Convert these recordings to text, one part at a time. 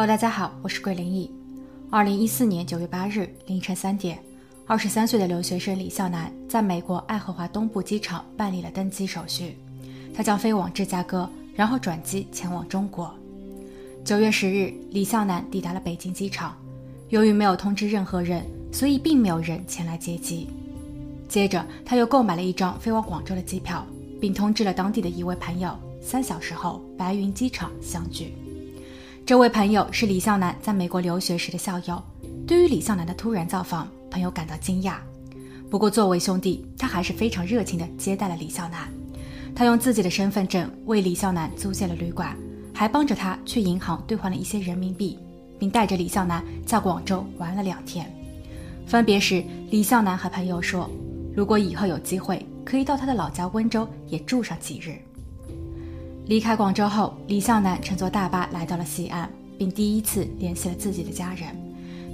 Hello，大家好，我是桂林毅。二零一四年九月八日凌晨三点，二十三岁的留学生李笑南在美国爱荷华东部机场办理了登机手续，他将飞往芝加哥，然后转机前往中国。九月十日，李笑南抵达了北京机场，由于没有通知任何人，所以并没有人前来接机。接着，他又购买了一张飞往广州的机票，并通知了当地的一位朋友，三小时后白云机场相聚。这位朋友是李笑南在美国留学时的校友。对于李笑南的突然造访，朋友感到惊讶。不过，作为兄弟，他还是非常热情地接待了李笑南。他用自己的身份证为李笑南租借了旅馆，还帮着他去银行兑换了一些人民币，并带着李笑南在广州玩了两天。分别时，李笑南和朋友说。如果以后有机会，可以到他的老家温州也住上几日。离开广州后，李向南乘坐大巴来到了西安，并第一次联系了自己的家人。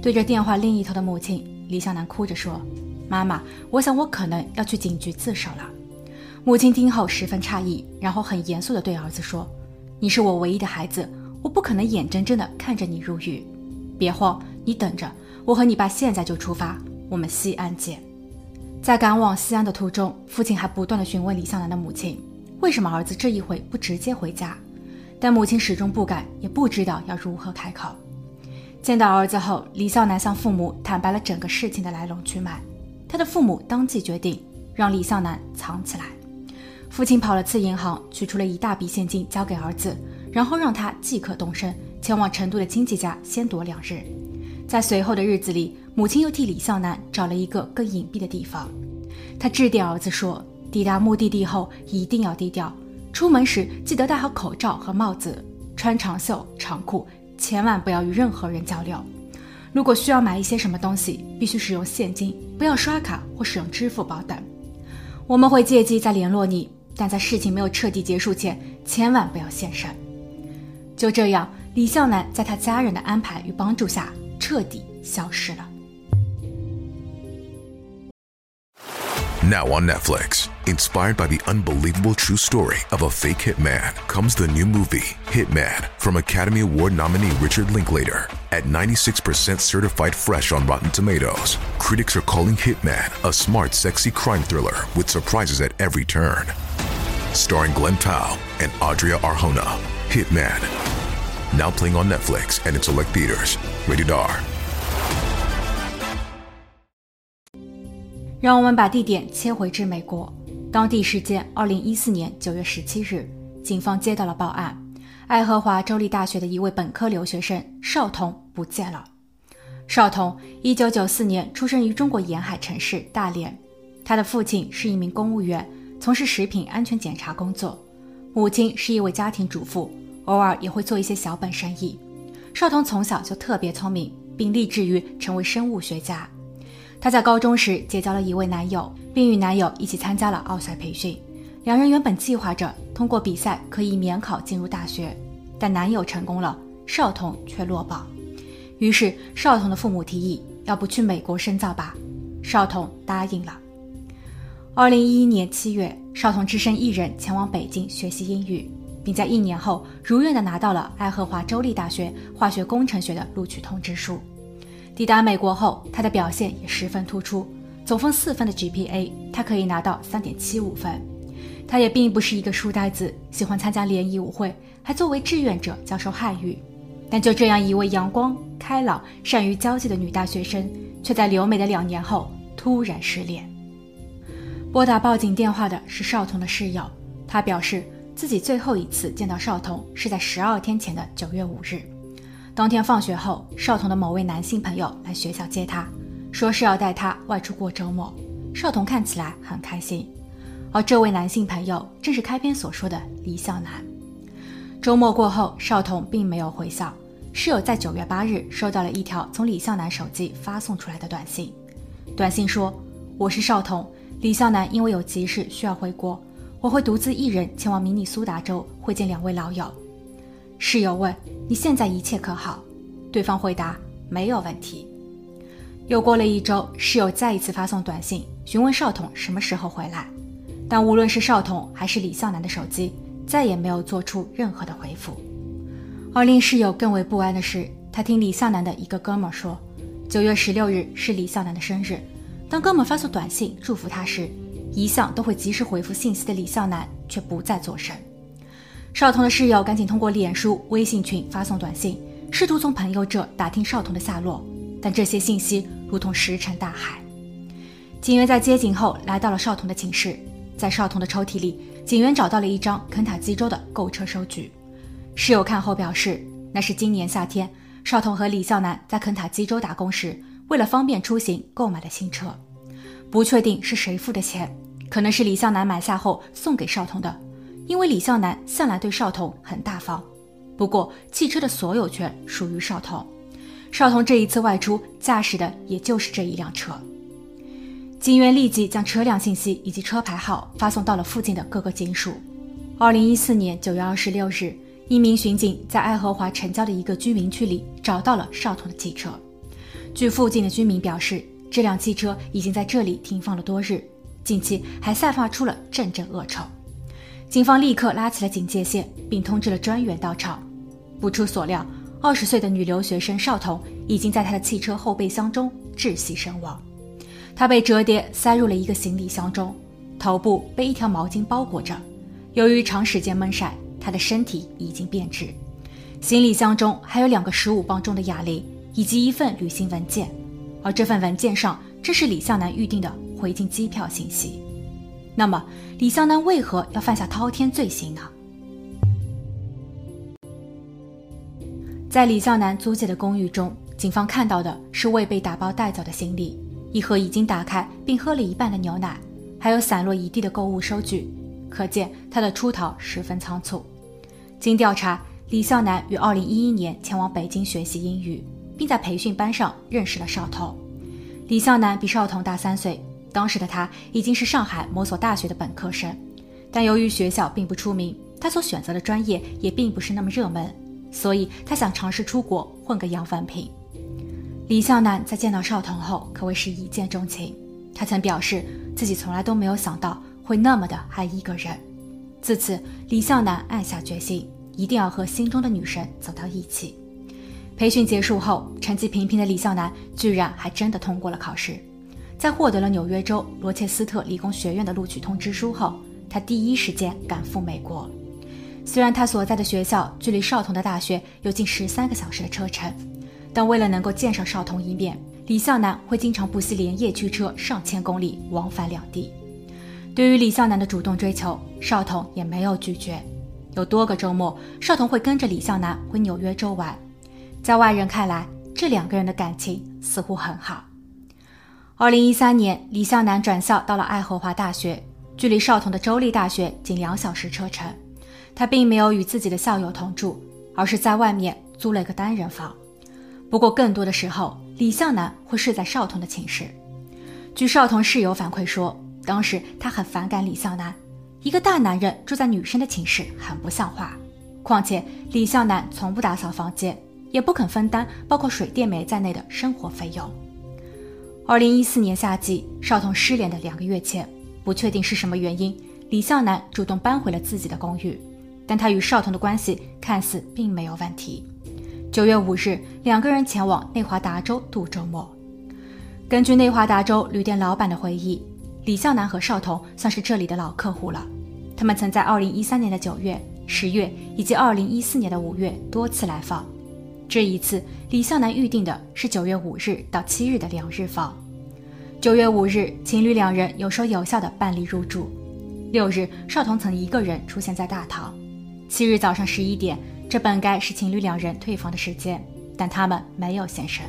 对着电话另一头的母亲，李向南哭着说：“妈妈，我想我可能要去警局自首了。”母亲听后十分诧异，然后很严肃地对儿子说：“你是我唯一的孩子，我不可能眼睁睁地看着你入狱。别慌，你等着，我和你爸现在就出发，我们西安见。”在赶往西安的途中，父亲还不断的询问李向南的母亲，为什么儿子这一回不直接回家？但母亲始终不敢，也不知道要如何开口。见到儿子后，李孝南向父母坦白了整个事情的来龙去脉。他的父母当即决定让李孝南藏起来。父亲跑了次银行，取出了一大笔现金交给儿子，然后让他即刻动身前往成都的亲戚家先躲两日。在随后的日子里，母亲又替李笑南找了一个更隐蔽的地方。他致电儿子说：“抵达目的地后一定要低调，出门时记得戴好口罩和帽子，穿长袖长裤，千万不要与任何人交流。如果需要买一些什么东西，必须使用现金，不要刷卡或使用支付宝等。我们会借机再联络你，但在事情没有彻底结束前，千万不要现身。”就这样，李笑南在他家人的安排与帮助下。彻底消失了。Now on Netflix, inspired by the unbelievable true story of a fake hitman, comes the new movie, Hitman, from Academy Award nominee Richard Linklater. At 96% certified fresh on Rotten Tomatoes, critics are calling Hitman a smart, sexy crime thriller with surprises at every turn. Starring Glenn Powell and Adria Arjona, Hitman Now playing on Netflix and in select theaters. Rated R. 让我们把地点切回至美国。 当地时间二零一四年九月十七日，警方接到了报案：爱荷华州立大学的一位本科留学生邵童不见了。邵童一九九四年出生于中国沿海城市大连，他的父亲是一名公务员，从事食品安全检查工作，母亲是一位家庭主妇。偶尔也会做一些小本生意。少彤从小就特别聪明，并立志于成为生物学家。她在高中时结交了一位男友，并与男友一起参加了奥赛培训。两人原本计划着通过比赛可以免考进入大学，但男友成功了，少彤却落榜。于是少彤的父母提议，要不去美国深造吧？少彤答应了。二零一一年七月，少彤只身一人前往北京学习英语。并在一年后如愿的拿到了爱荷华州立大学化学工程学的录取通知书。抵达美国后，他的表现也十分突出，总分四分的 GPA，他可以拿到三点七五分。他也并不是一个书呆子，喜欢参加联谊舞会，还作为志愿者教授汉语。但就这样一位阳光、开朗、善于交际的女大学生，却在留美的两年后突然失联。拨打报警电话的是少彤的室友，他表示。自己最后一次见到少彤是在十二天前的九月五日，当天放学后，少彤的某位男性朋友来学校接他，说是要带他外出过周末。少彤看起来很开心，而这位男性朋友正是开篇所说的李笑南。周末过后，少彤并没有回校，室友在九月八日收到了一条从李笑南手机发送出来的短信，短信说：“我是少彤，李笑南因为有急事需要回国。”我会独自一人前往明尼苏达州会见两位老友。室友问：“你现在一切可好？”对方回答：“没有问题。”又过了一周，室友再一次发送短信询问少统什么时候回来，但无论是少统还是李笑南的手机再也没有做出任何的回复。而令室友更为不安的是，他听李向南的一个哥们说，九月十六日是李向南的生日。当哥们发送短信祝福他时，一向都会及时回复信息的李向南却不再作声。少彤的室友赶紧通过脸书、微信群发送短信，试图从朋友这打听少彤的下落，但这些信息如同石沉大海。警员在接警后来到了少彤的寝室，在少彤的抽屉里，警员找到了一张肯塔基州的购车收据。室友看后表示，那是今年夏天少彤和李笑南在肯塔基州打工时。为了方便出行购买的新车，不确定是谁付的钱，可能是李向南买下后送给少彤的，因为李孝南向来对少彤很大方。不过汽车的所有权属于少彤，少彤这一次外出驾驶的也就是这一辆车。警员立即将车辆信息以及车牌号发送到了附近的各个警署。二零一四年九月二十六日，一名巡警在爱荷华城郊的一个居民区里找到了少彤的汽车。据附近的居民表示，这辆汽车已经在这里停放了多日，近期还散发出了阵阵恶臭。警方立刻拉起了警戒线，并通知了专员到场。不出所料，二十岁的女留学生邵彤已经在她的汽车后备箱中窒息身亡。她被折叠塞入了一个行李箱中，头部被一条毛巾包裹着。由于长时间闷晒，她的身体已经变质。行李箱中还有两个十五磅重的哑铃。以及一份旅行文件，而这份文件上正是李向南预定的回京机票信息。那么，李向南为何要犯下滔天罪行呢？在李向南租借的公寓中，警方看到的是未被打包带走的行李，一盒已经打开并喝了一半的牛奶，还有散落一地的购物收据，可见他的出逃十分仓促。经调查，李向南于2011年前往北京学习英语。并在培训班上认识了邵彤。李向南比邵彤大三岁，当时的他已经是上海某所大学的本科生，但由于学校并不出名，他所选择的专业也并不是那么热门，所以他想尝试出国混个洋饭瓶。李向南在见到邵彤后可谓是一见钟情，他曾表示自己从来都没有想到会那么的爱一个人。自此，李向南暗下决心，一定要和心中的女神走到一起。培训结束后，成绩平平的李笑南居然还真的通过了考试。在获得了纽约州罗切斯特理工学院的录取通知书后，他第一时间赶赴美国。虽然他所在的学校距离少彤的大学有近十三个小时的车程，但为了能够见上少彤一面，李笑南会经常不惜连夜驱车上千公里往返两地。对于李笑南的主动追求，少彤也没有拒绝。有多个周末，少彤会跟着李笑南回纽约州玩。在外人看来，这两个人的感情似乎很好。二零一三年，李向南转校到了爱荷华大学，距离少彤的州立大学仅两小时车程。他并没有与自己的校友同住，而是在外面租了一个单人房。不过，更多的时候，李向南会睡在少彤的寝室。据少彤室友反馈说，当时他很反感李向南，一个大男人住在女生的寝室很不像话。况且，李向南从不打扫房间。也不肯分担包括水电煤在内的生活费用。二零一四年夏季，少彤失联的两个月前，不确定是什么原因，李向南主动搬回了自己的公寓，但他与少彤的关系看似并没有问题。九月五日，两个人前往内华达州度周末。根据内华达州旅店老板的回忆，李向南和少彤算是这里的老客户了，他们曾在二零一三年的九月、十月以及二零一四年的五月多次来访。这一次，李向南预定的是九月五日到七日的两日房。九月五日，情侣两人有说有笑的办理入住。六日，少彤曾一个人出现在大堂。七日早上十一点，这本该是情侣两人退房的时间，但他们没有现身。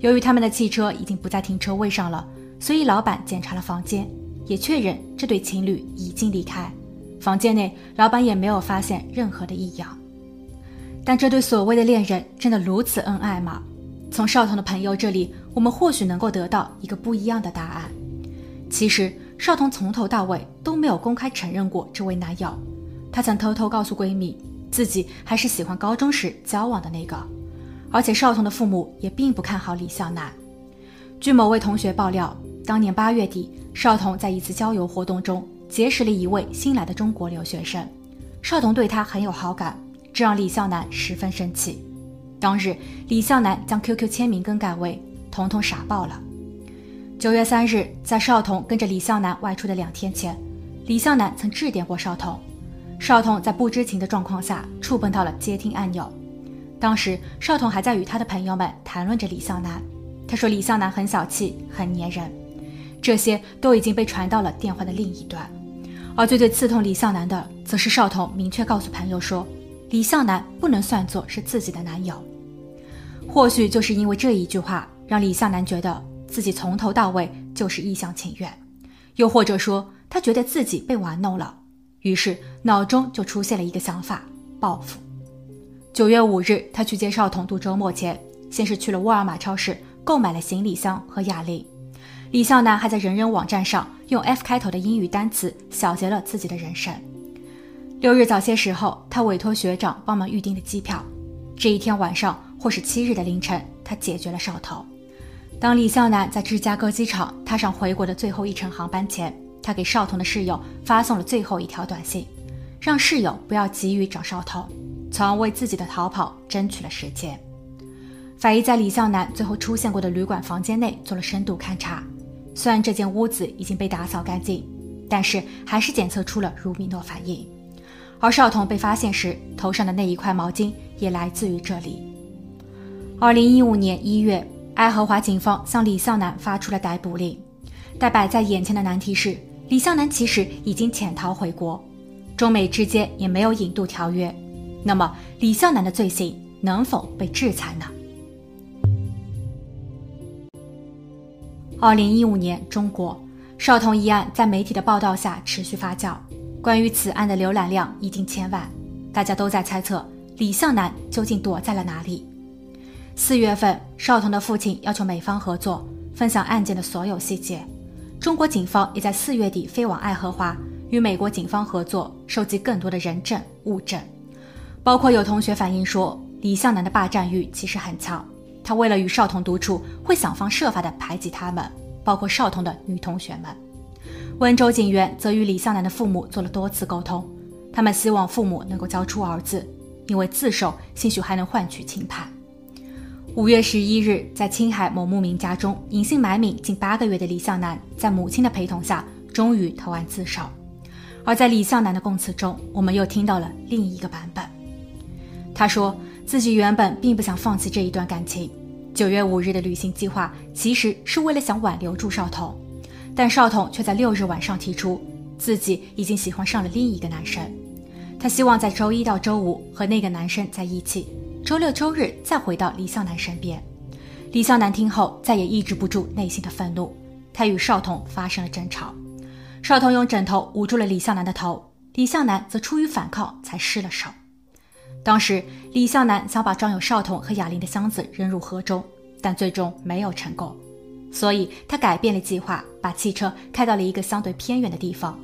由于他们的汽车已经不在停车位上了，所以老板检查了房间，也确认这对情侣已经离开。房间内，老板也没有发现任何的异样。但这对所谓的恋人真的如此恩爱吗？从少彤的朋友这里，我们或许能够得到一个不一样的答案。其实，少彤从头到尾都没有公开承认过这位男友。她曾偷偷告诉闺蜜，自己还是喜欢高中时交往的那个。而且，少彤的父母也并不看好李笑男。据某位同学爆料，当年八月底，少彤在一次郊游活动中结识了一位新来的中国留学生，少彤对他很有好感。这让李笑南十分生气。当日，李向南将 QQ 签名更改为“彤彤傻爆了”。九月三日，在少彤跟着李向南外出的两天前，李向南曾致电过少彤。少彤在不知情的状况下触碰到了接听按钮。当时，少彤还在与他的朋友们谈论着李向南。他说李向南很小气，很粘人，这些都已经被传到了电话的另一端。而最最刺痛李向南的，则是少彤明确告诉朋友说，李向南不能算作是自己的男友。或许就是因为这一句话，让李向南觉得。自己从头到尾就是一厢情愿，又或者说他觉得自己被玩弄了，于是脑中就出现了一个想法：报复。九月五日，他去接少彤度周末前，先是去了沃尔玛超市购买了行李箱和哑铃。李向南还在人人网站上用 F 开头的英语单词小结了自己的人生。六日早些时候，他委托学长帮忙预订的机票。这一天晚上或是七日的凌晨，他解决了少彤。当李向南在芝加哥机场踏上回国的最后一程航班前，他给少彤的室友发送了最后一条短信，让室友不要急于找少彤，从而为自己的逃跑争取了时间。法医在李向南最后出现过的旅馆房间内做了深度勘查，虽然这间屋子已经被打扫干净，但是还是检测出了鲁米诺反应。而少彤被发现时头上的那一块毛巾也来自于这里。二零一五年一月。爱荷华警方向李向南发出了逮捕令，但摆在眼前的难题是，李向南其实已经潜逃回国，中美之间也没有引渡条约，那么李向南的罪行能否被制裁呢？二零一五年，中国少彤一案在媒体的报道下持续发酵，关于此案的浏览量已经千万，大家都在猜测李向南究竟躲在了哪里。四月份，少彤的父亲要求美方合作，分享案件的所有细节。中国警方也在四月底飞往爱荷华，与美国警方合作，收集更多的人证物证。包括有同学反映说，李向南的霸占欲其实很强，他为了与少彤独处，会想方设法的排挤他们，包括少彤的女同学们。温州警员则与李向南的父母做了多次沟通，他们希望父母能够交出儿子，因为自首兴许还能换取轻判。五月十一日，在青海某牧民家中隐姓埋名近八个月的李向南，在母亲的陪同下，终于投案自首。而在李向南的供词中，我们又听到了另一个版本。他说自己原本并不想放弃这一段感情，九月五日的旅行计划其实是为了想挽留住少彤，但少彤却在六日晚上提出自己已经喜欢上了另一个男生，他希望在周一到周五和那个男生在一起。周六周日再回到李向南身边，李向南听后再也抑制不住内心的愤怒，他与少彤发生了争吵，少彤用枕头捂住了李向南的头，李向南则出于反抗才失了手。当时李向南想把装有少彤和哑铃的箱子扔入河中，但最终没有成功，所以他改变了计划，把汽车开到了一个相对偏远的地方。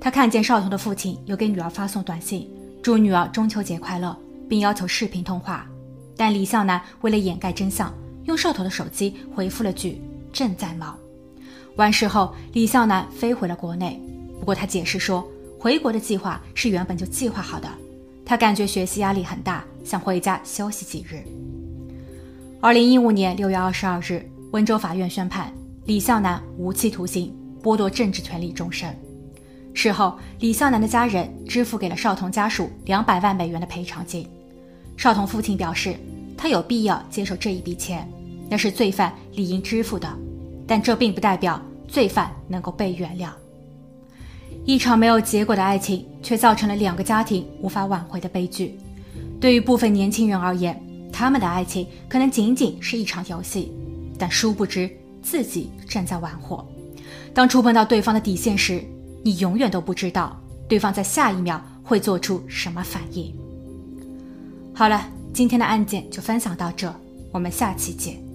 他看见少彤的父亲有给女儿发送短信，祝女儿中秋节快乐。并要求视频通话，但李向南为了掩盖真相，用少童的手机回复了句“正在忙”。完事后，李向南飞回了国内。不过他解释说，回国的计划是原本就计划好的，他感觉学习压力很大，想回家休息几日。二零一五年六月二十二日，温州法院宣判李孝南无期徒刑，剥夺政治权利终身。事后，李孝南的家人支付给了少彤家属两百万美元的赔偿金。少彤父亲表示，他有必要接受这一笔钱，那是罪犯理应支付的，但这并不代表罪犯能够被原谅。一场没有结果的爱情，却造成了两个家庭无法挽回的悲剧。对于部分年轻人而言，他们的爱情可能仅仅是一场游戏，但殊不知自己正在玩火。当触碰到对方的底线时，你永远都不知道对方在下一秒会做出什么反应。好了，今天的案件就分享到这，我们下期见。